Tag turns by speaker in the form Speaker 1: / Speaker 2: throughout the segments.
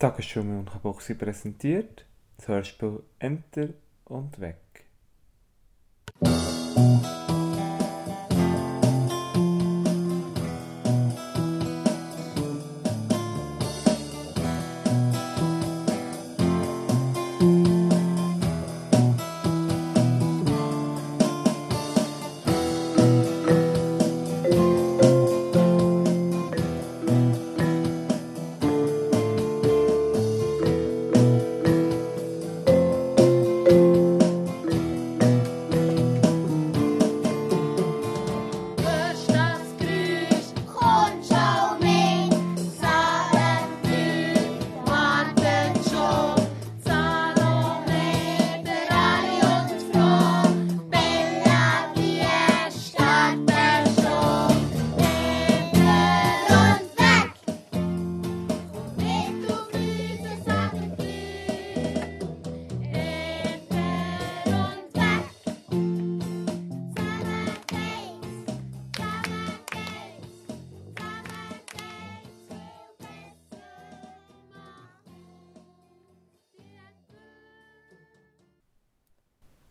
Speaker 1: Tagesschule Münchenbuchsee präsentiert das Hörspiel Enter und Weg.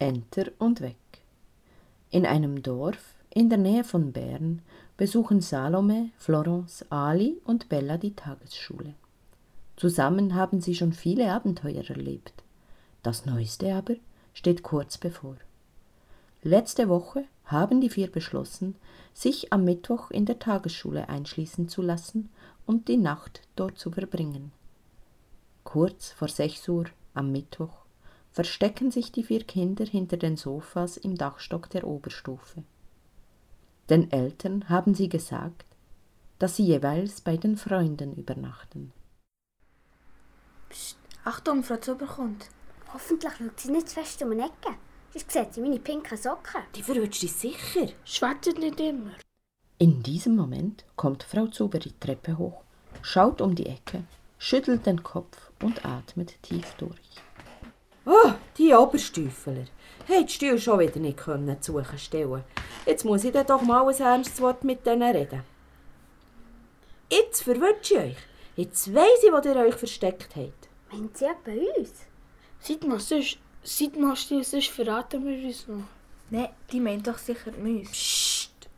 Speaker 2: Enter und weg. In einem Dorf in der Nähe von Bern besuchen Salome, Florence, Ali und Bella die Tagesschule. Zusammen haben sie schon viele Abenteuer erlebt. Das Neueste aber steht kurz bevor. Letzte Woche haben die vier beschlossen, sich am Mittwoch in der Tagesschule einschließen zu lassen und die Nacht dort zu verbringen. Kurz vor sechs Uhr am Mittwoch verstecken sich die vier Kinder hinter den Sofas im Dachstock der Oberstufe. Den Eltern haben sie gesagt, dass sie jeweils bei den Freunden übernachten.
Speaker 3: Achtung, Frau Zuber kommt.
Speaker 4: Hoffentlich schaut sie nicht zu fest um die Ecke. Sonst sieht sie meine pinken Socken.
Speaker 3: Die verrutscht dich sicher.
Speaker 5: Schwätzt nicht immer.
Speaker 2: In diesem Moment kommt Frau Zuber die Treppe hoch, schaut um die Ecke, schüttelt den Kopf und atmet tief durch.
Speaker 6: Oh, die Oberstüfler. Hey, die Stühle schon wieder nicht können zu suchen stellen. Jetzt muss ich dann doch mal ein ernstes Wort mit denen reden. Jetzt verwirrt ich euch. Jetzt weiss ich, wo ihr euch versteckt habt.
Speaker 4: Meint sie ja bei uns?
Speaker 5: Seit mal sonst, seit mal still, sonst verraten wir uns noch.
Speaker 3: Nein, die meint doch sicher die Mäuse.
Speaker 6: Psst.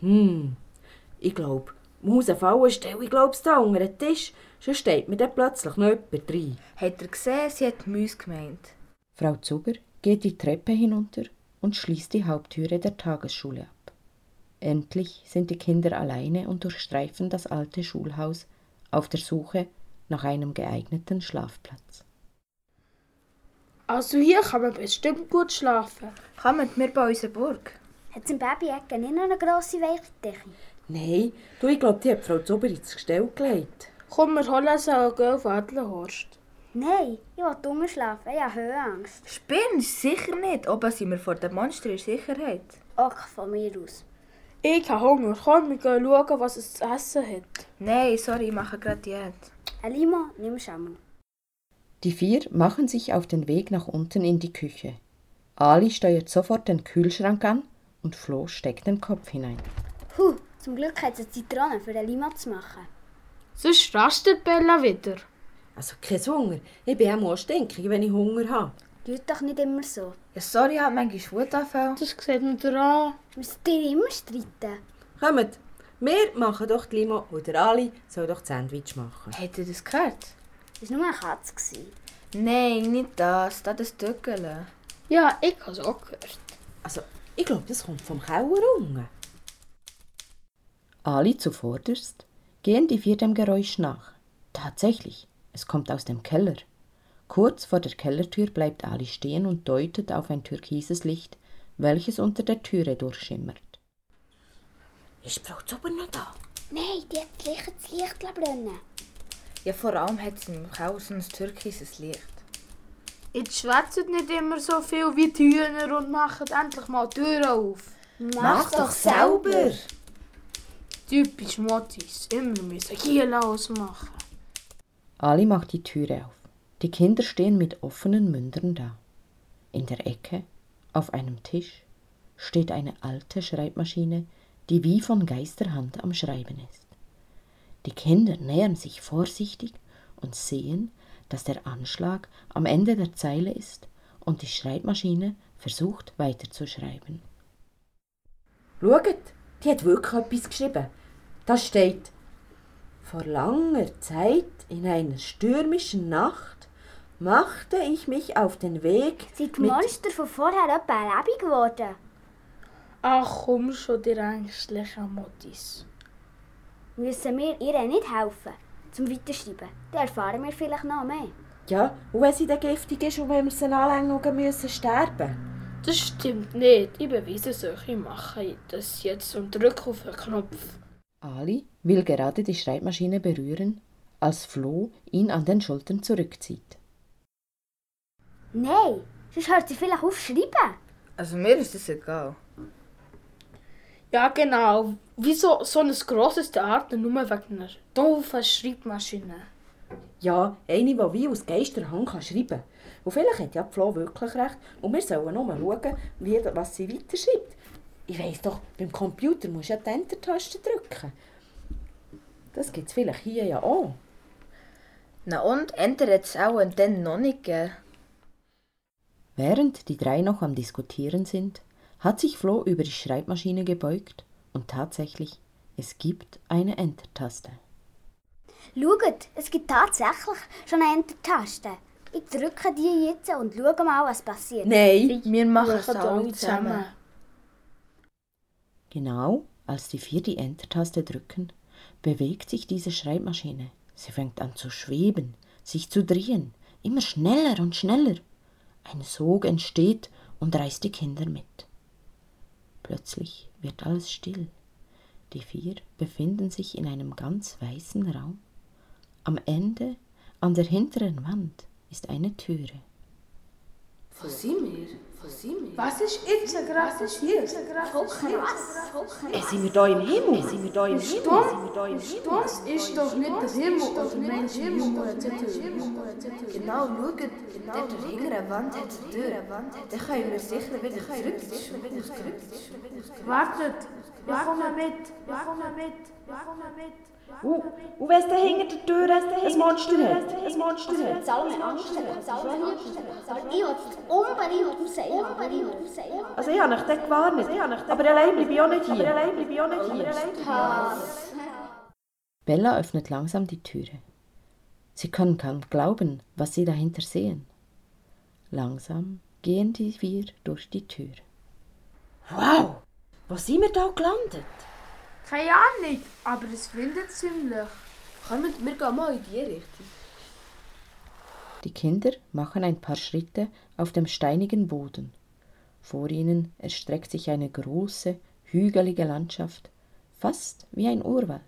Speaker 6: Hm, ich glaube, muss eine Falle stellen, ich glaube, da unter den Tisch. Sonst steht mir dann plötzlich noch jemand rein.
Speaker 3: Habt ihr gesehen, sie hat die Mäuse gemeint.
Speaker 2: Frau Zuber geht die Treppe hinunter und schließt die Haupttüre der Tagesschule ab. Endlich sind die Kinder alleine und durchstreifen das alte Schulhaus auf der Suche nach einem geeigneten Schlafplatz.
Speaker 5: Also hier kann man bestimmt gut schlafen.
Speaker 3: Kommt mir bei unserer Burg.
Speaker 4: Hat es im Baby-Ecke nicht noch eine grosse Weicherdecke?
Speaker 6: Nein, du, ich glaube, die hat Frau Zuber ins Gestell gelegt.
Speaker 5: Komm, wir holen sie und gehen auf Adlerhorst.
Speaker 4: Nein, ich will unten schlafen. Ich habe Höhenangst.
Speaker 3: Spinnst sicher nicht. Oben sind wir vor dem Monster in Sicherheit.
Speaker 4: Auch von mir aus.
Speaker 5: Ich habe Hunger. Komm, wir gehen schauen, was es zu essen hat.
Speaker 3: Nein, sorry, ich mache gerade Diät.
Speaker 4: Limo, nimm schon
Speaker 2: Die vier machen sich auf den Weg nach unten in die Küche. Ali steuert sofort den Kühlschrank an und Flo steckt den Kopf hinein.
Speaker 4: Huh, zum Glück hat es Zitrone für den Limo zu machen.
Speaker 5: Sonst rastet Bella wieder.
Speaker 6: Also kein Hunger. Ich bin auch mal stinkig, wenn ich Hunger habe.
Speaker 4: Tut doch nicht immer so.
Speaker 3: Ja, sorry, ich habe manchmal Wutanfall.
Speaker 5: Das sieht man dir an.
Speaker 4: Müsst ihr immer streiten?
Speaker 6: Kommt, wir machen doch die Limo und der Ali soll doch Sandwich machen.
Speaker 3: Habt ihr das gehört?
Speaker 4: Das war nur eine Katze.
Speaker 3: Nein, nicht das. Das ist das Döckele.
Speaker 5: Ja, ich habe es auch gehört.
Speaker 6: Also, ich glaube, das kommt vom Keller unten.
Speaker 2: Ali zuvorderst gehen die vier dem Geräusch nach. Tatsächlich, es kommt aus dem Keller. Kurz vor der Kellertür bleibt Ali stehen und deutet auf ein türkises Licht, welches unter der Türe durchschimmert.
Speaker 6: Ist Frau Zuber noch da?
Speaker 4: Nein, die hat das Licht, das Licht brennen.
Speaker 3: Ja, vor allem hat sie im so ein türkises Licht.
Speaker 5: Jetzt schwätzt nicht immer so viel wie die Hühner und macht endlich mal die Tür auf.
Speaker 6: Mach doch selber!
Speaker 5: Typisch Mottis. Immer müssen hier ausmachen.
Speaker 2: Ali macht die Türe auf. Die Kinder stehen mit offenen Mündern da. In der Ecke, auf einem Tisch, steht eine alte Schreibmaschine, die wie von Geisterhand am Schreiben ist. Die Kinder nähern sich vorsichtig und sehen, dass der Anschlag am Ende der Zeile ist und die Schreibmaschine versucht weiterzuschreiben.
Speaker 6: Schaut, die hat wirklich etwas geschrieben. Da steht, vor langer Zeit in einer stürmischen Nacht machte ich mich auf den Weg
Speaker 4: Sind die. Monster von vorher etwa lebendig geworden?
Speaker 5: Ach komm schon, dir ängstlicher Mottis.
Speaker 4: Müssen wir ihr nicht helfen, zum Weiterschreiben? Dann erfahren wir vielleicht noch mehr.
Speaker 6: Ja, und wenn sie dann giftig ist und wenn wir sie anlängen müssen sterben?
Speaker 5: Das stimmt nicht. Ich beweise es euch. Ich mache das jetzt und drücke auf den Knopf.
Speaker 2: Ali will gerade die Schreibmaschine berühren, als Flo ihn an den Schultern zurückzieht.
Speaker 4: Nein, sonst hört sie vielleicht auf schreiben.
Speaker 3: Also mir ist das egal.
Speaker 5: Ja, genau. Wieso so ein grosses Theater nur wegen einer doofen Schreibmaschine?
Speaker 6: Ja, eine, die wie aus Geisterhand kann schreiben Und vielleicht hat ja die Flo wirklich recht. Und wir sollen nur schauen, wie, was sie weiterschreibt. Ich weiss doch, beim Computer musst du ja die Enter-Taste drücken. Das gibt es vielleicht hier ja auch.
Speaker 3: Na und, Enter hat es auch und dann noch nicht gegeben.
Speaker 2: Während die drei noch am Diskutieren sind, hat sich Flo über die Schreibmaschine gebeugt und tatsächlich, es gibt eine Enter-Taste.
Speaker 4: Schaut, es gibt tatsächlich schon eine Enter-Taste. Ich drücke die jetzt und schaue mal, was passiert.
Speaker 6: Nein!
Speaker 3: Wir machen es alle zusammen.
Speaker 2: Genau als die vier die Enter-Taste drücken, bewegt sich diese Schreibmaschine. Sie fängt an zu schweben, sich zu drehen, immer schneller und schneller. Ein Sog entsteht und reißt die Kinder mit. Plötzlich wird alles still. Die vier befinden sich in einem ganz weißen Raum. Am Ende, an der hinteren Wand, ist eine Türe.
Speaker 7: Wo sind wir? Sind wir?
Speaker 5: Was ist jetzt?
Speaker 6: Äh, sind wir da im Himmel? Sind wir da im Himmel? Sind wir da im Himmel?
Speaker 5: Das ist doch nicht der Himmel oder Mensch im Himmel.
Speaker 7: Genau, schaut. Dort hinter der Wand hat eine Tür. Dann können wir sicher wieder zurück.
Speaker 5: Wartet, wir kommen mit, wir kommen mit, wir kommen mit.
Speaker 6: Uh, und wenn es da hinter der Tür ein Monster hat? Ein Monster hat?
Speaker 4: Anstellen. Aber ich will es unbedingt raus, unbedingt raus.
Speaker 6: Also ich habe euch dann gewarnt. Aber allein bleibe ich auch nicht hier. Aber allein bleibe ich auch nicht hier.
Speaker 2: Bella öffnet langsam die Türe. Sie können kaum glauben, was sie dahinter sehen. Langsam gehen die vier durch die Tür.
Speaker 6: Wow! Wo sind wir da gelandet?
Speaker 5: Keine Ahnung, aber es windet ziemlich.
Speaker 7: Kommt, wir gehen mal in die Richtung.
Speaker 2: Die Kinder machen ein paar Schritte auf dem steinigen Boden. Vor ihnen erstreckt sich eine große, hügelige Landschaft, fast wie ein Urwald.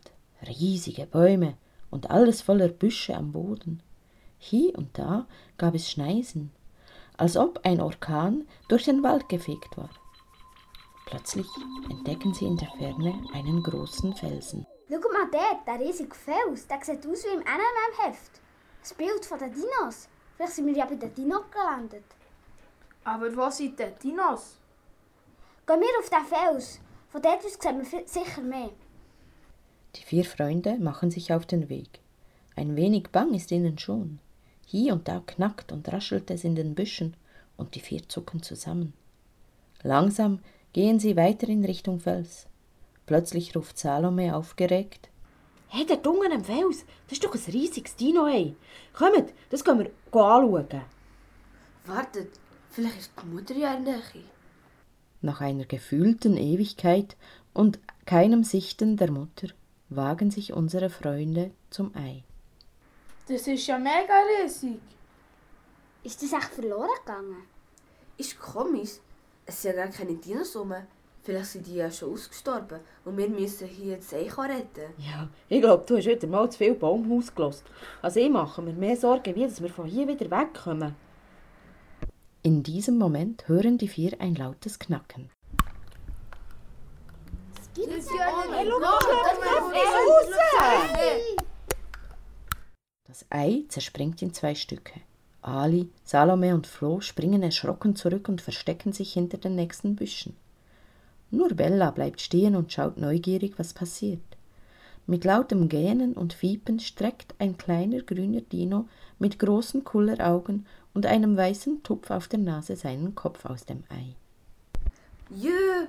Speaker 2: Riesige Bäume und alles voller Büsche am Boden. Hier und da gab es Schneisen, als ob ein Orkan durch den Wald gefegt war. Plötzlich entdecken sie in der Ferne einen großen Felsen.
Speaker 4: Schau mal dort, der riesige Fels. Der sieht aus wie im NMM-Heft. Das Bild von den Dinos. Vielleicht sind wir ja bei den Dinos gelandet.
Speaker 5: Aber wo sind die Dinos?
Speaker 4: Gehen wir auf den Fels. Von dort aus sehen wir sicher mehr.
Speaker 2: Die vier Freunde machen sich auf den Weg. Ein wenig bang ist ihnen schon. Hier und da knackt und raschelt es in den Büschen, und die vier zucken zusammen. Langsam gehen sie weiter in Richtung Fels. Plötzlich ruft Salome aufgeregt.
Speaker 6: Hey, der unten am Fels, das ist doch ein riesiges Dino, ey. Kommt, das können wir anschauen.
Speaker 7: Wartet, vielleicht ist die Mutter ja in der Nähe.
Speaker 2: Nach einer gefühlten Ewigkeit und keinem Sichten der Mutter wagen sich unsere Freunde zum Ei.
Speaker 5: Das ist ja mega riesig.
Speaker 4: Ist das echt verloren gegangen?
Speaker 7: Ist komisch. Es sind ja gar keine Dinos rum. Vielleicht sind die ja schon ausgestorben und wir müssen hier das Echo retten.
Speaker 6: Ja, ich glaube, du hast wieder mal zu viel Baumhaus gelost. Also ich mache mir mehr Sorgen, wie dass wir von hier wieder wegkommen.
Speaker 2: In diesem Moment hören die vier ein lautes Knacken. Das Ei zerspringt in zwei Stücke. Ali, Salome und Flo springen erschrocken zurück und verstecken sich hinter den nächsten Büschen. Nur Bella bleibt stehen und schaut neugierig, was passiert. Mit lautem Gähnen und Fiepen streckt ein kleiner grüner Dino mit großen Kulleraugen und einem weißen Tupf auf der Nase seinen Kopf aus dem Ei.
Speaker 7: Jö,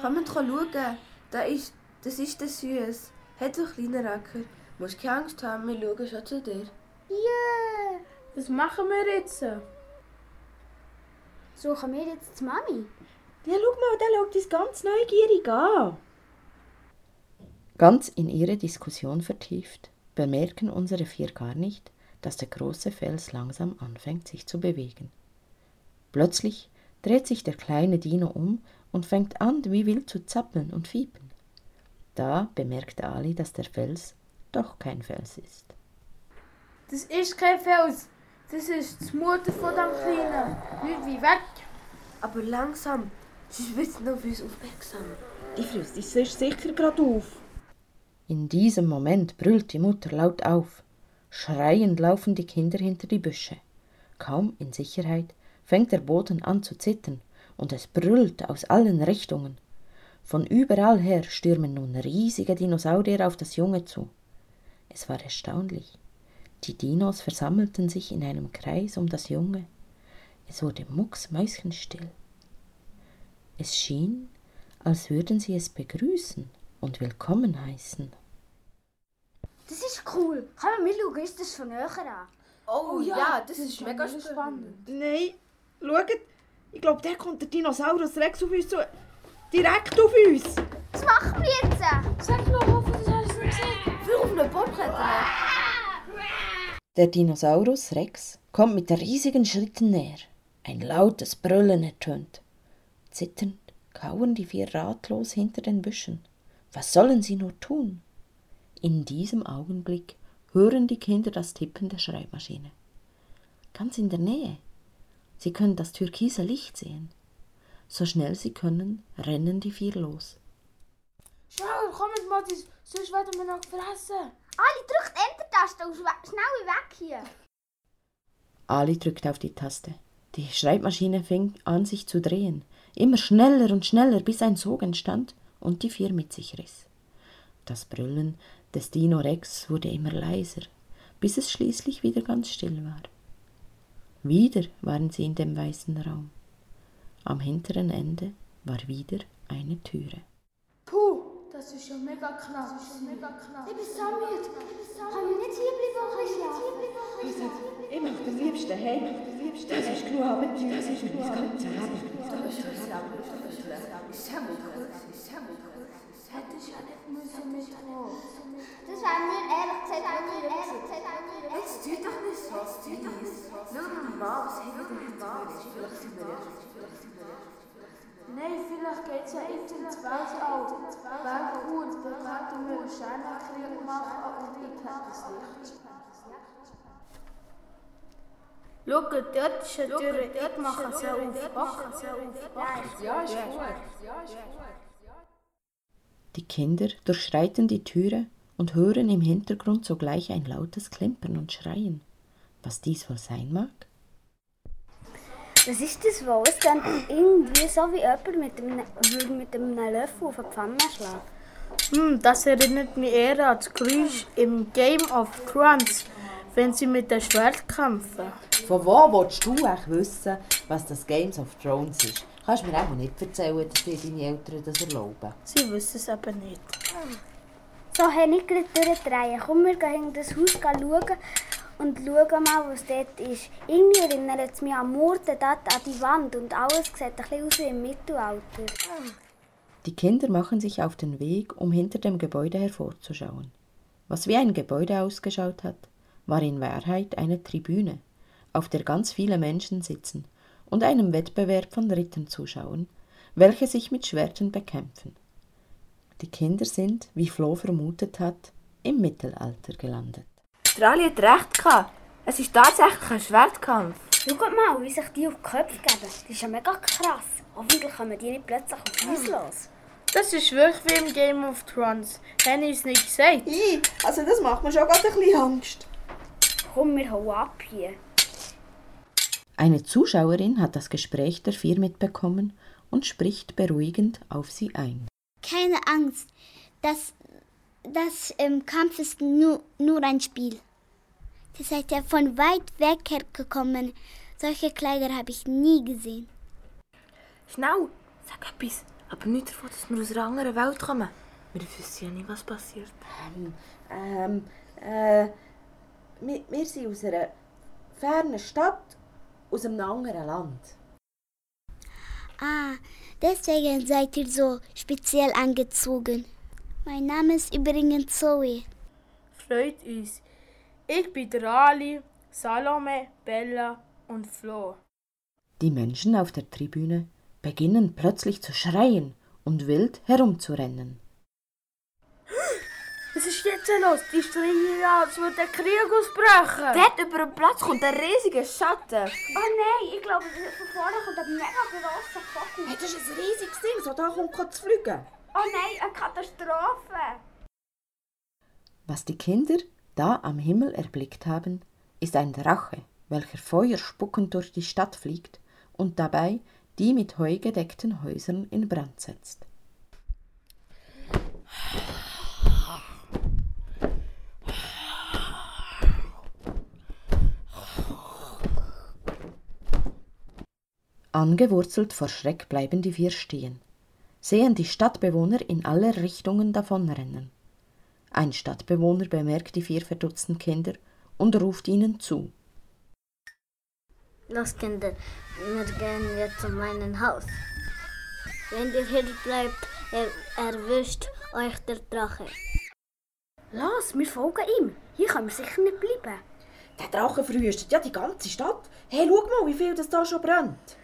Speaker 7: kommt schauen. Da ist, das ist der Süß. Hat so kleiner Racker. Musst keine Angst haben, wir schauen schon zu dir.
Speaker 4: Yeah!
Speaker 5: Was machen wir jetzt?
Speaker 4: Suchen wir jetzt die Mami?
Speaker 6: Ja, schau mal, der schaut uns ganz neugierig an.
Speaker 2: Ganz in ihre Diskussion vertieft, bemerken unsere vier gar nicht, dass der große Fels langsam anfängt, sich zu bewegen. Plötzlich dreht sich der kleine Dino um und fängt an, wie wild zu zappeln und fiepen. Da bemerkt Ali, dass der Fels doch kein Fels ist.
Speaker 5: Das ist kein Fels. Das ist die Mutter von dem Kleinen. Nicht wie weg.
Speaker 7: Aber langsam, sonst wird sie noch auf uns aufmerksam.
Speaker 6: Die frisst uns sonst sicher gerade auf.
Speaker 2: In diesem Moment brüllt die Mutter laut auf. Schreiend laufen die Kinder hinter die Büsche. Kaum in Sicherheit fängt der Boden an zu zittern und es brüllt aus allen Richtungen. Von überall her stürmen nun riesige Dinosaurier auf das Junge zu. Es war erstaunlich. Die Dinos versammelten sich in einem Kreis um das Junge. Es wurde mucksmäuschenstill. Es schien, als würden sie es begrüßen und willkommen heißen.
Speaker 4: Das ist cool. Kann man mitschauen, ist das von näher an?
Speaker 7: Oh, ja, das, ist mega spannend.
Speaker 6: Nein, schaut, ich glaube, der kommt der Dinosaurus Rex auf uns zu. Direkt auf uns.
Speaker 4: Was machen wir jetzt?
Speaker 5: Sag nur, hoffe, das hast du nicht gesehen.
Speaker 7: Wir auf einen Baum klettern.
Speaker 2: Der Dinosaurus Rex kommt mit riesigen Schritten näher. Ein lautes Brüllen ertönt. Zitternd kauern die vier ratlos hinter den Büschen. Was sollen sie nur tun? In diesem Augenblick hören die Kinder das Tippen der Schreibmaschine. Ganz in der Nähe. Sie können das türkise Licht sehen. So schnell sie können, rennen die vier los.
Speaker 5: Schnell, komm mit Matis, sonst werden wir noch gefressen.
Speaker 4: Ali, drückt Enter-Taste und schwe- schnell weg hier.
Speaker 2: Ali drückt auf die Taste. Die Schreibmaschine fing an, sich zu drehen. Immer schneller und schneller, bis ein Sog entstand und die vier mit sich riss. Das Brüllen des Dino Rex wurde immer leiser, bis es schließlich wieder ganz still war. Wieder waren sie in dem weißen Raum. Am hinteren Ende war wieder eine Türe.
Speaker 5: Das ist ja mega knapp. Mega knapp.
Speaker 4: Ich bin so müde. Kann ich nicht hier bleiben und ein bisschen schlafen?
Speaker 6: Ich möchte am liebsten heim. Das ist genug Abenteuer. Das ist genug Abenteuer.
Speaker 5: Hätte ich ja nicht müssen mitkommen.
Speaker 4: Das wäre mir ehrlich gesagt wirklich ehrlich gesagt
Speaker 7: Jetzt tu doch nicht so, tu doch nicht so. Schau mal, was haben wir denn gemacht? Vielleicht sind wir ja.
Speaker 5: Nein, vielleicht geht es ja jetzt ins Weltall. Wäre cool, dann könnten wir einen Sternenkrieger machen und ich hätte das Licht. Schaut, dort ist eine Tür. Ich mache sie auf. Machen sie auf.
Speaker 7: Ja, ist gut.
Speaker 2: Die Kinder durchschreiten die Türe und hören im Hintergrund sogleich ein lautes Klimpern und Schreien. Was dies wohl sein mag?
Speaker 4: Was ist das wohl? Es klingt irgendwie so wie jemand mit einem, würde mit einem Löffel auf eine Pfanne schlagen.
Speaker 5: Hm, das erinnert mich eher an das Geräusch im Game of Thrones, wenn sie mit dem Schwert kämpfen.
Speaker 6: Von wo willst du eigentlich wissen, was das Games of Thrones ist? Kannst mir auch nicht erzählen, dass dir deine Eltern das erlauben.
Speaker 5: Sie wissen es eben nicht.
Speaker 4: So, hey, nicht gleich durchdrehen. Komm, wir gehen in das Haus schauen und schauen mal, was dort ist. Irgendwie erinnert es mich an Murten dort an die Wand und alles sieht ein bisschen aus wie im Mittelalter.
Speaker 2: Die Kinder machen sich auf den Weg, um hinter dem Gebäude hervorzuschauen. Was wie ein Gebäude ausgeschaut hat, war in Wahrheit eine Tribüne, auf der ganz viele Menschen sitzen und einem Wettbewerb von Rittern zuschauen, welche sich mit Schwertern bekämpfen. Die Kinder sind, wie Flo vermutet hat, im Mittelalter gelandet.
Speaker 7: Strali hat recht gehabt. Es ist tatsächlich ein Schwertkampf.
Speaker 4: Schaut mal, wie sich die auf die Köpfe geben. Das ist ja mega krass. Hoffentlich kommen die nicht plötzlich auf uns los.
Speaker 5: Das ist wirklich wie im Game of Thrones. Haben ich es nicht gesagt?
Speaker 6: I, also das macht mir schon gerade ein bisschen Angst.
Speaker 4: Komm, wir hauen ab hier.
Speaker 2: Eine Zuschauerin hat das Gespräch der vier mitbekommen und spricht beruhigend auf sie ein.
Speaker 8: Keine Angst. Das,
Speaker 9: das ähm, Kampf ist nur, nur ein Spiel. Ihr seid ja von weit weg hergekommen. Solche Kleider habe ich nie gesehen.
Speaker 7: Schnell, sag etwas. Aber nicht davon, dass wir aus einer anderen Welt kommen. Wir wissen ja nicht, was passiert.
Speaker 6: Ähm, äh, wir, wir sind aus einer fernen Stadt, aus einem anderen Land.
Speaker 9: Ah, deswegen seid ihr so speziell angezogen. Mein Name ist übrigens Zoe.
Speaker 5: Freut uns. Ich bin der Ali, Salome, Bella und Flo.
Speaker 2: Die Menschen auf der Tribüne beginnen plötzlich zu schreien und wild herumzurennen.
Speaker 5: Was ist jetzt los? Die schreien als würde der Krieg ausbrechen.
Speaker 7: Dort über den Platz kommt ein riesiger Schatten.
Speaker 9: Oh nein, ich glaube, von vorne kommt ein mega grosser Vogel.
Speaker 6: Hey, das ist ein riesiges Ding, so da kommt zu fliegen.
Speaker 9: Oh nein, eine Katastrophe.
Speaker 2: Was die Kinder da am Himmel erblickt haben, ist ein Drache, welcher Feuer spuckend durch die Stadt fliegt und dabei die mit Heu gedeckten Häusern in Brand setzt. Angewurzelt vor Schreck bleiben die vier stehen, sehen die Stadtbewohner in alle Richtungen davonrennen. Ein Stadtbewohner bemerkt die vier verdutzten Kinder und ruft ihnen zu.
Speaker 9: Los Kinder, wir gehen jetzt in mein Haus. Wenn ihr hier bleibt, er erwischt euch der Drache. Los, wir folgen ihm. Hier können wir sicher nicht bleiben.
Speaker 6: Der Drache verwüstet ja die ganze Stadt. Hey, schau mal, wie viel das da schon brennt.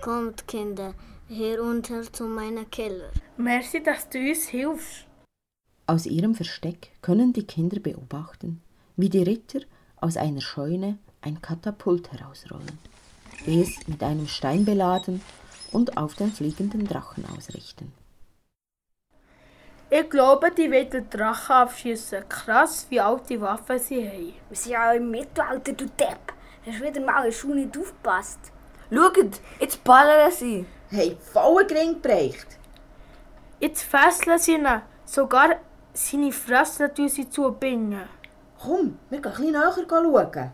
Speaker 9: Kommt, Kinder, hier unter zu meiner Keller.
Speaker 5: Merci, dass du uns hilfst.
Speaker 2: Aus ihrem Versteck können die Kinder beobachten, wie die Ritter aus einer Scheune ein Katapult herausrollen, es mit einem Stein beladen und auf den fliegenden Drachen ausrichten.
Speaker 5: Ich glaube, die wollen den Drachen abschießen. Krass, wie alte Waffen sie haben.
Speaker 9: Wir sind ja im Mittelalter, du Depp. Hast wieder mal in der Schule nicht aufgepasst.
Speaker 7: Schaut, jetzt ballern sie.
Speaker 6: Hey, vollen Gring bereicht.
Speaker 5: Jetzt fesseln sie ihn. Sogar seine Fresse tun sie zubinden.
Speaker 6: Komm, wir gehen ein bisschen näher schauen.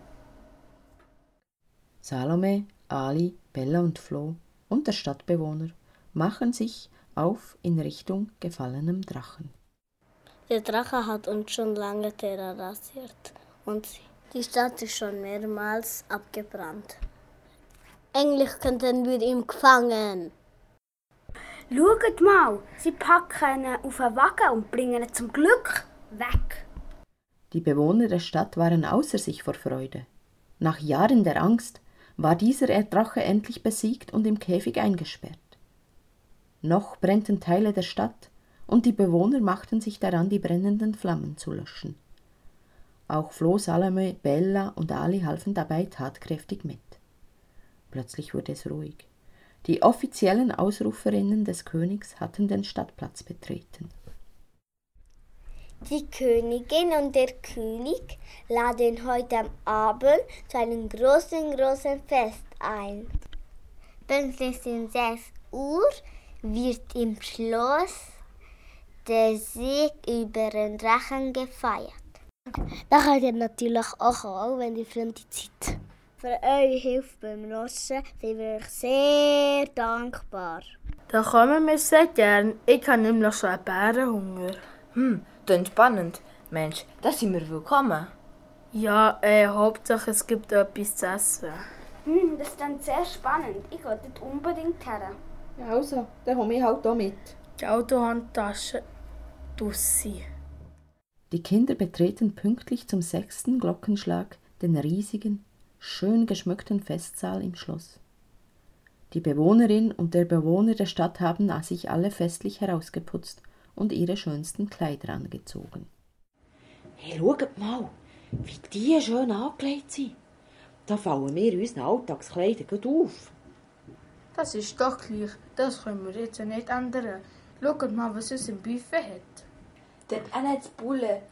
Speaker 2: Salome, Ali, Bella und Flo und der Stadtbewohner machen sich auf in Richtung gefallenem Drachen.
Speaker 9: Der Drache hat uns schon lange terrorisiert und die Stadt ist schon mehrmals abgebrannt. Eigentlich könnten wir ihn gefangen. Schaut mal, sie packen ihn auf einen Wagen und bringen ihn zum Glück weg.
Speaker 2: Die Bewohner der Stadt waren außer sich vor Freude. Nach Jahren der Angst war dieser Drache endlich besiegt und im Käfig eingesperrt. Noch brennten Teile der Stadt, und die Bewohner machten sich daran, die brennenden Flammen zu löschen. Auch Flo, Salome, Bella und Ali halfen dabei tatkräftig mit. Plötzlich wurde es ruhig. Die offiziellen Ausruferinnen des Königs hatten den Stadtplatz betreten.
Speaker 9: Die Königin und der König laden heute Abend zu einem großen, großen Fest ein. Pünktlich um 6 Uhr wird im Schloss der Sieg über den Drachen gefeiert. Da ihr natürlich auch kommen, wenn die Zeit. Für eure Hilfe beim Rossen sind wir euch sehr dankbar.
Speaker 5: Da kommen wir sehr gern. Ich habe nämlich schon einen Bärenhunger.
Speaker 7: Hm, klingt spannend. Mensch, da sind wir willkommen.
Speaker 5: Ja, äh, Hauptsache es gibt etwas zu essen.
Speaker 9: Hm, das ist dann sehr spannend. Ich gehe dort unbedingt her.
Speaker 6: Ja, also, dann komme ich halt auch mit.
Speaker 5: Die Autohandtasche Dussi.
Speaker 2: Die Kinder betreten pünktlich zum sechsten Glockenschlag den riesigen, schön geschmückten Festsaal im Schloss. Die Bewohnerin und der Bewohner der Stadt haben sich alle festlich herausgeputzt und ihre schönsten Kleider angezogen.
Speaker 6: Hey, schaut mal, wie die schön angelegt sind. Da fallen wir unseren Alltagskleidern gut auf.
Speaker 5: Das ist doch gleich. Das können wir jetzt nicht ändern. Schaut mal, was es im Buffet hat.
Speaker 7: Dort auch Bulle.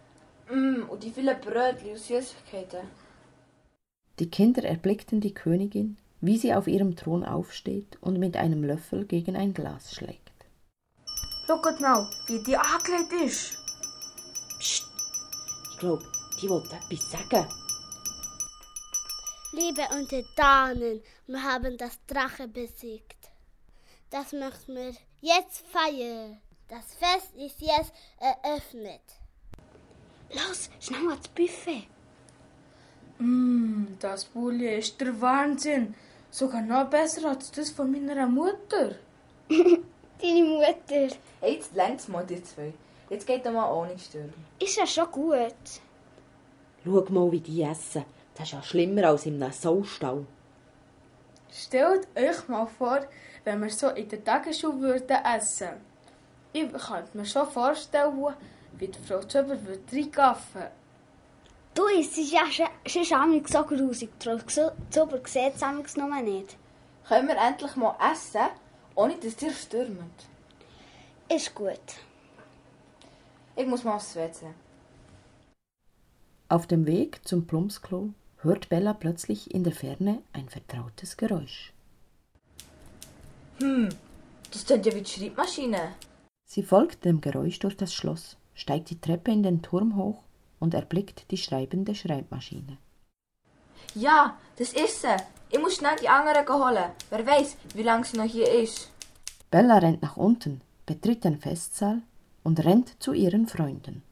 Speaker 7: Mm, und die vielen Brötchen und Süßigkeiten.
Speaker 2: Die Kinder erblickten die Königin, wie sie auf ihrem Thron aufsteht und mit einem Löffel gegen ein Glas schlägt.
Speaker 5: Schaut mal, wie die angelegt ist.
Speaker 6: glaub, die wollte etwas sagen.
Speaker 8: Liebe Untertanen, wir haben das Drache besiegt. Das möchten wir jetzt feiern. Das Fest ist jetzt eröffnet.
Speaker 4: Los, schnell ans Buffet.
Speaker 5: Das Bulli ist der Wahnsinn. Sogar noch besser als das von meiner Mutter.
Speaker 4: Deine Mutter.
Speaker 7: Hey, jetzt längst mal die zwei. Jetzt geht er mal ohne Stürme.
Speaker 4: Ist ja schon gut.
Speaker 6: Schau mal, wie die essen. Das ist ja schlimmer als einem Saustall.
Speaker 5: Stellt euch mal vor, wenn wir so in der Tagesschule würden essen. Ich könnte mir schon vorstellen, wie die Frau Zöber würde reingaffen.
Speaker 4: Du isst es ja schon, so grusig. Zuber sieht es amigs noch nicht.
Speaker 7: Können wir endlich mal essen, ohne dass ihr stürmt?
Speaker 4: Ist gut.
Speaker 7: Ich muss mal aufs WC.
Speaker 2: Auf dem Weg zum Plumpsklo hört Bella plötzlich in der Ferne ein vertrautes Geräusch.
Speaker 7: Hm, das klingt ja wie die Schreibmaschine.
Speaker 2: Sie folgt dem Geräusch durch das Schloss, steigt die Treppe in den Turm hoch und erblickt die schreibende Schreibmaschine.
Speaker 7: Ja, das ist sie. Ich muss schnell die anderen holen. Wer weiß, wie lange sie noch hier ist.
Speaker 2: Bella rennt nach unten, betritt den Festsaal und rennt zu ihren Freunden.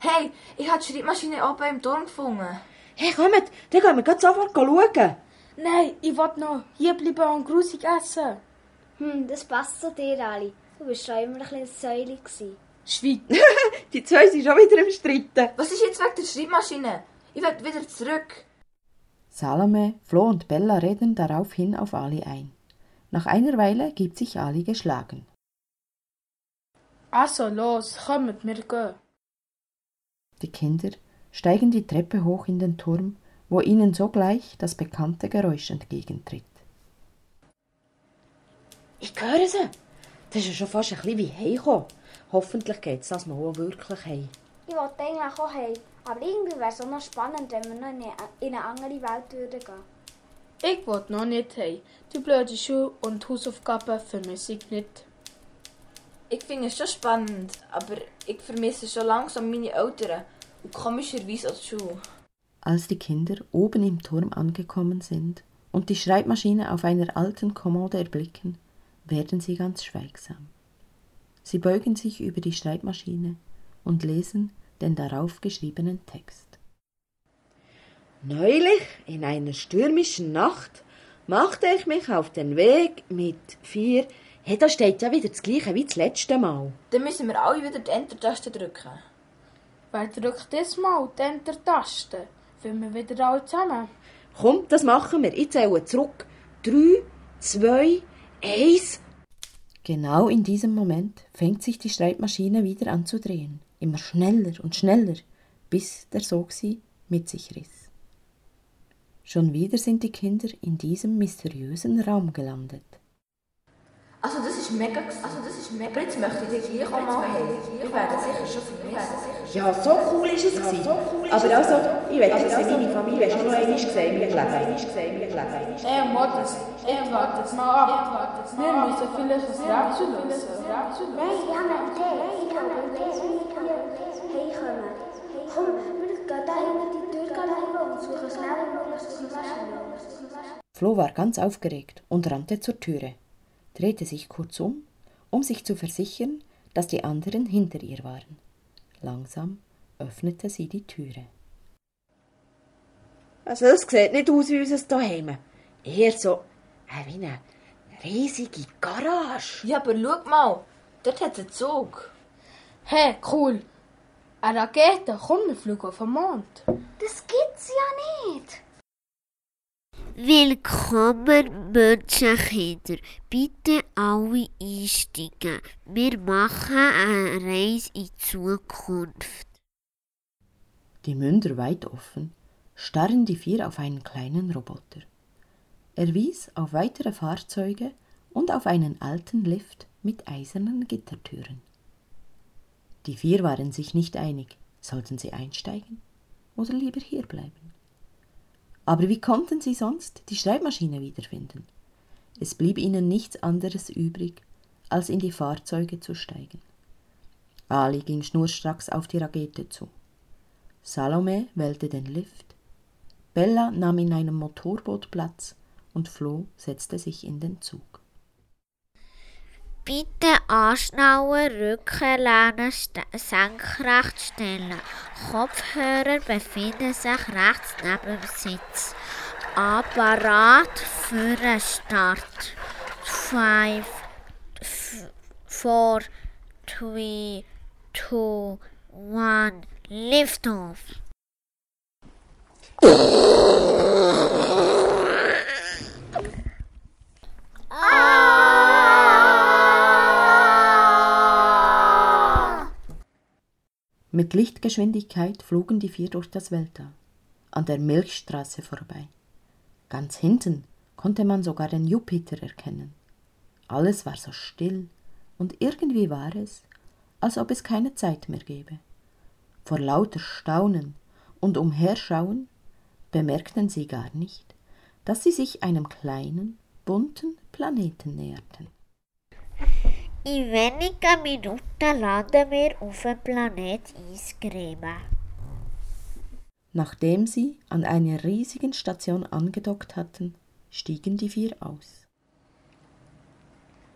Speaker 7: Hey, ich habe die Schreibmaschine oben im Turm gefunden.
Speaker 6: Hey, kommt, dann gehen wir grad sofort schauen.
Speaker 5: Nein, ich will noch hier bleiben und grusig essen.
Speaker 4: Hm, das passt zu dir, Ali. Du bist schon immer ein bisschen Säule gewesen.
Speaker 5: Schweig.
Speaker 6: Die zwei sind schon wieder im Streiten.
Speaker 7: Was ist jetzt wegen der Schreibmaschine? Ich will wieder zurück.
Speaker 2: Salome, Flo und Bella reden daraufhin auf Ali ein. Nach einer Weile gibt sich Ali geschlagen.
Speaker 5: Also los, kommt, wir gehen.
Speaker 2: Die Kinder steigen die Treppe hoch in den Turm, wo ihnen sogleich das bekannte Geräusch entgegentritt.
Speaker 6: Ich höre sie. Das ist ja schon fast ein bisschen wie heimkommen. Hoffentlich geht es das mal auch wirklich heim.
Speaker 4: Ich wollte eigentlich auch heim. Aber irgendwie wäre es auch noch spannend, wenn wir noch in eine, in eine andere Welt würden gehen.
Speaker 5: Ich will noch nicht heim. Die blöde Schule und Hausaufgaben vermisse ich nicht.
Speaker 7: Ich finde es schon spannend, aber ich vermisse schon langsam meine Eltern und komischerweise auch die Schule.
Speaker 2: Als die Kinder oben im Turm angekommen sind und die Schreibmaschine auf einer alten Kommode erblicken, werden sie ganz schweigsam. Sie beugen sich über die Schreibmaschine und lesen den darauf geschriebenen Text.
Speaker 6: Neulich, in einer stürmischen Nacht, machte ich mich auf den Weg mit vier. Hey, da steht ja wieder das gleiche wie das letzte Mal.
Speaker 7: Dann müssen wir alle wieder die Enter-Taste drücken.
Speaker 5: Wer drückt diesmal die Enter-Taste? Finden wir wieder alle zusammen?
Speaker 6: Komm, das machen wir. Ich zähle zurück. Drei, zwei, eins.
Speaker 2: Genau in diesem Moment fängt sich die Schreibmaschine wieder an zu drehen, immer schneller und schneller, bis der Sog sie mit sich riss. Schon wieder sind die Kinder in diesem mysteriösen Raum gelandet.
Speaker 7: Also das ist mega gewesen. Also das ist mega. Aber jetzt möchte ich dich gleich auch mal haben. Wir werden sicher schon vermissen.
Speaker 6: Ja, so cool ist es. gewesen. Aber also, ich will jetzt meine Familie schon noch einmal sehen, wie ich lebe.
Speaker 5: Ey, Modest, ich warte jetzt mal ab. Wir müssen vielleicht ein Rätsel lösen.
Speaker 4: Nein, ich habe eine Idee. Ich habe eine Idee, wie wir heimkommen. Komm, wir gehen da hinter die Tür schauen und suchen schnell Maschine.
Speaker 2: Flo war ganz aufgeregt und rannte zur Türe, drehte sich kurz um, um sich zu versichern, dass die anderen hinter ihr waren. Langsam öffnete sie die Türe.
Speaker 6: Also, es sieht nicht aus wie unser Daheim. Eher so äh, wie eine riesige Garage.
Speaker 7: Ja, aber schau mal. Dort hat es einen Zug.
Speaker 5: Hey, cool. Eine Rakete, komm, wir fliegen auf den Mond.
Speaker 4: Das gibt's ja nicht.
Speaker 8: Willkommen, Menschenkinder. Bitte alle einsteigen. Wir machen eine Reise in die Zukunft.
Speaker 2: Die Münder weit offen, starren die vier auf einen kleinen Roboter. Er wies auf weitere Fahrzeuge und auf einen alten Lift mit eisernen Gittertüren. Die vier waren sich nicht einig, sollten sie einsteigen oder lieber hierbleiben. Aber wie konnten sie sonst die Schreibmaschine wiederfinden? Es blieb ihnen nichts anderes übrig, als in die Fahrzeuge zu steigen. Ali ging schnurstracks auf die Rakete zu. Salome wählte den Lift. Bella nahm in einem Motorboot Platz und Flo setzte sich in den Zug.
Speaker 8: Bitte anschnallen, Rücken lehnen, st senkrecht stellen. Kopfhörer befinden sich rechts neben dem Sitz. Apparat für den Start. 5, 4, 3, 2, 1, lift off.
Speaker 2: Mit Lichtgeschwindigkeit flogen die vier durch das Weltall, an der Milchstraße vorbei. Ganz hinten konnte man sogar den Jupiter erkennen. Alles war so still und irgendwie war es, als ob es keine Zeit mehr gäbe. Vor lauter Staunen und Umherschauen bemerkten sie gar nicht, dass sie sich einem kleinen, bunten Planeten näherten.
Speaker 8: In wenigen Minuten landen wir auf dem Planet Eisgräben.
Speaker 2: Nachdem sie an einer riesigen Station angedockt hatten, stiegen die vier aus.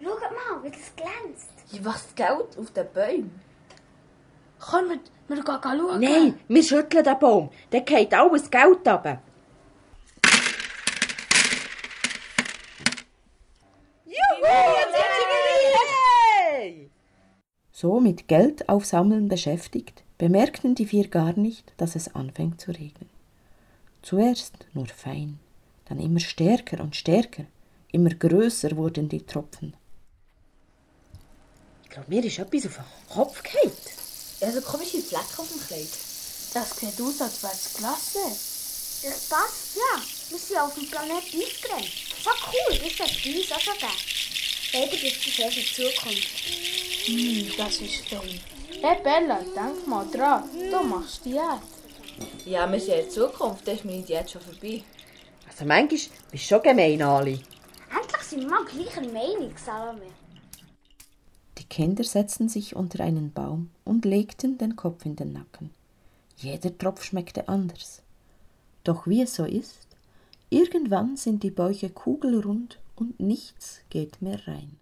Speaker 4: Schaut mal, wie das glänzt.
Speaker 3: Ja, was Geld auf den Bäumen? Komm, wir, wir gehen schauen.
Speaker 6: Nein, wir schütteln den Baum. Dann geht alles Geld runter.
Speaker 2: So mit Geld aufsammeln beschäftigt, bemerkten die vier gar nicht, dass es anfängt zu regnen. Zuerst nur fein, dann immer stärker und stärker, immer größer wurden die Tropfen.
Speaker 6: Ich glaube, mir ist etwas auf den Kopf gefallen.
Speaker 3: Ja, so komische Flecken auf dem Kleid.
Speaker 5: Das sieht aus, als wäre es klasse.
Speaker 4: Das passt, ja. Wir sind auf dem Planet Eisgrenz. So cool, das bei uns auch schon geben. Leider gibt es in Zukunft.
Speaker 5: Hm, das ist fein. Hey Bella, denk mal dran, du machst Diät.
Speaker 3: Ja, wir sind in Zukunft, dann ist meine Diät schon vorbei.
Speaker 6: Also manchmal bist du schon gemein, Ali.
Speaker 4: Endlich sind wir mal gleicher Meinung, Salome.
Speaker 2: Die Kinder setzten sich unter einen Baum und legten den Kopf in den Nacken. Jeder Tropf schmeckte anders. Doch wie es so ist, irgendwann sind die Bäuche kugelrund und nichts geht mehr rein.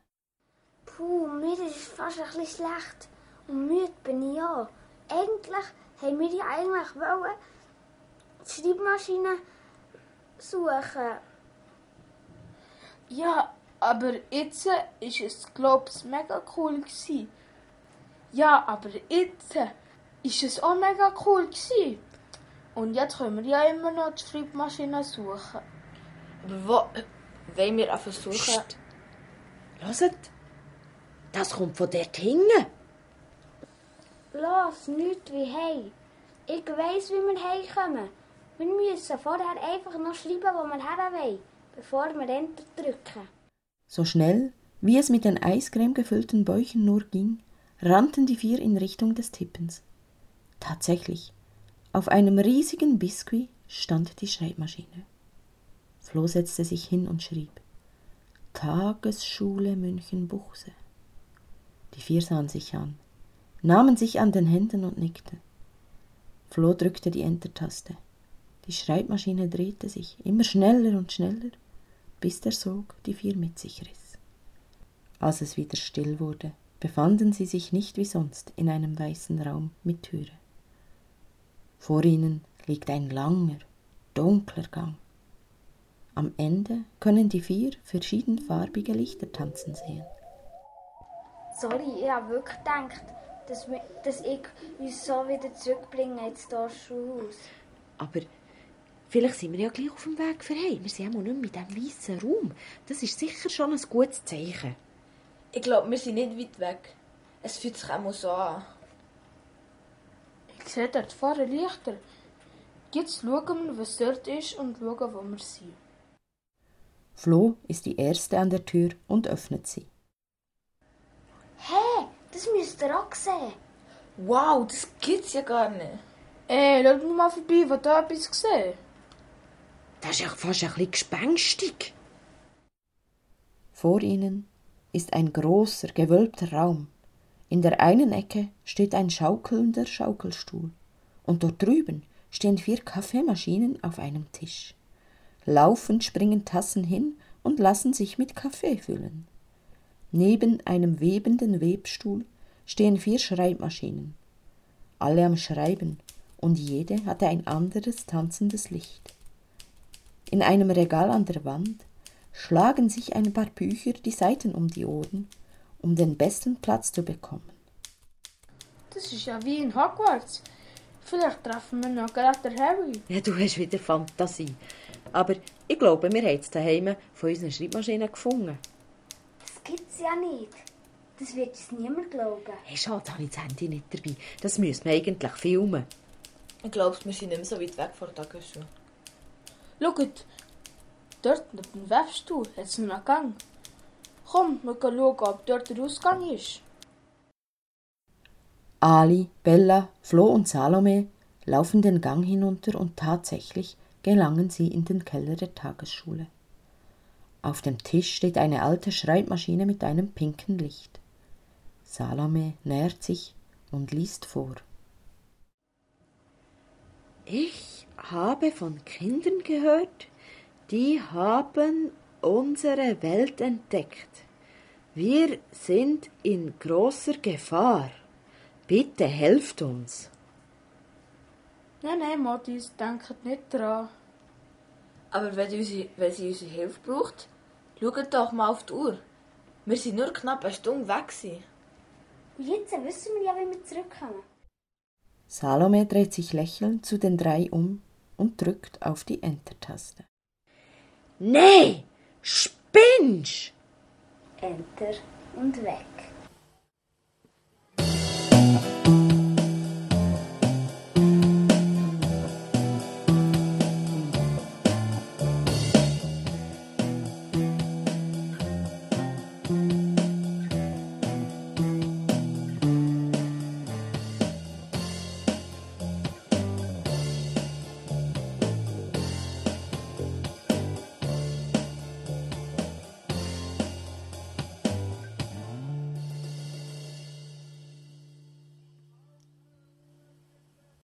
Speaker 4: Puh, mir ist fast ein bisschen schlecht. Und müde bin ich auch. Eigentlich haben wir ja eigentlich wollen die Schreibmaschine suchen.
Speaker 5: Ja, aber jetzt ist es, glaube ich, mega cool gewesen. Ja, aber jetzt ist es auch mega cool gewesen. Und jetzt können wir ja immer noch die Schreibmaschine suchen.
Speaker 3: Aber wo wollen wir einfach suchen?
Speaker 6: Hört, das kommt von dort hinten.
Speaker 4: Los, nichts wie hey. Ich weiss, wie wir heimkommen. Wir müssen vorher einfach noch schreiben, wo wir her wollen, bevor wir Enter drücken.
Speaker 2: So schnell, wie es mit den Eiscreme gefüllten Bäuchen nur ging, rannten die vier in Richtung des Tippens. Tatsächlich, auf einem riesigen Biskuit stand die Schreibmaschine. Flo setzte sich hin und schrieb Tagesschule München-Buchse. Die vier sahen sich an, nahmen sich an den Händen und nickten. Flo drückte die Enter-Taste. Die Schreibmaschine drehte sich immer schneller und schneller, bis der Sog die vier mit sich riss. Als es wieder still wurde, befanden sie sich nicht wie sonst in einem weißen Raum mit Türe. Vor ihnen liegt ein langer, dunkler Gang. Am Ende können die vier verschiedenfarbige Lichter tanzen sehen.
Speaker 4: Sorry, ich habe wirklich gedacht, dass, wir, dass ich uns so wieder zurückbringe ins Dorfschulhaus.
Speaker 6: Aber vielleicht sind wir ja gleich auf dem Weg für heim. Wir sind auch nicht mehr in diesem weißen Raum. Das ist sicher schon ein gutes Zeichen.
Speaker 3: Ich glaube, wir sind nicht weit weg. Es fühlt sich auch so an.
Speaker 5: Ich sehe dort vorne Lichter. Jetzt schauen wir, was dort ist und schauen, wo wir sind.
Speaker 2: Flo ist die Erste an der Tür und öffnet sie.
Speaker 4: Das müsst ihr auch sehen.
Speaker 3: Wow, das gibt's ja gar nicht.
Speaker 5: Ey, schau mal vorbei, wo da etwas gesehen.
Speaker 6: Das ist ja fast ein bisschen gespenstig.
Speaker 2: Vor ihnen ist ein großer, gewölbter Raum. In der einen Ecke steht ein schaukelnder Schaukelstuhl Und dort drüben stehen vier Kaffeemaschinen auf einem Tisch. Laufend springen Tassen hin und lassen sich mit Kaffee füllen. Neben einem webenden Webstuhl stehen vier Schreibmaschinen. Alle am Schreiben und jede hatte ein anderes tanzendes Licht. In einem Regal an der Wand schlagen sich ein paar Bücher die Seiten um die Ohren, um den besten Platz zu bekommen.
Speaker 5: Das ist ja wie in Hogwarts. Vielleicht treffen wir noch gerade Harry.
Speaker 6: Ja, du hast wieder Fantasie. Aber ich glaube, wir haben es daheim von unseren Schreibmaschinen gefunden.
Speaker 4: Das gibt's ja nicht. Das wird uns niemand glauben.
Speaker 6: Hey, schade, habe ich das Handy nicht dabei. Das müssen wir eigentlich filmen.
Speaker 3: Ich glaube, wir sind nicht mehr so weit weg von der Tagesschule.
Speaker 5: Schaut, dort neben dem Webstuhl hat es noch einen Gang. Komm, wir gehen schauen, ob dort der Ausgang ist.
Speaker 2: Ali, Bella, Flo und Salome laufen den Gang hinunter und tatsächlich gelangen sie in den Keller der Tagesschule. Auf dem Tisch steht eine alte Schreibmaschine mit einem pinken Licht. Salome nähert sich und liest vor.
Speaker 6: Ich habe von Kindern gehört, die haben unsere Welt entdeckt. Wir sind in großer Gefahr. Bitte helft uns.
Speaker 5: Nein, nein, Mattis, denkt nicht dran.
Speaker 3: Aber wenn, unsere, wenn sie unsere Hilfe braucht, schaut doch mal auf die Uhr. Wir sind nur knapp eine Stunde weg. Gewesen.
Speaker 4: Und jetzt wissen wir ja, wie wir zurückkommen.
Speaker 2: Salome dreht sich lächelnd zu den drei um und drückt auf die Enter-Taste.
Speaker 6: Nee, spinnst!
Speaker 4: Enter und weg.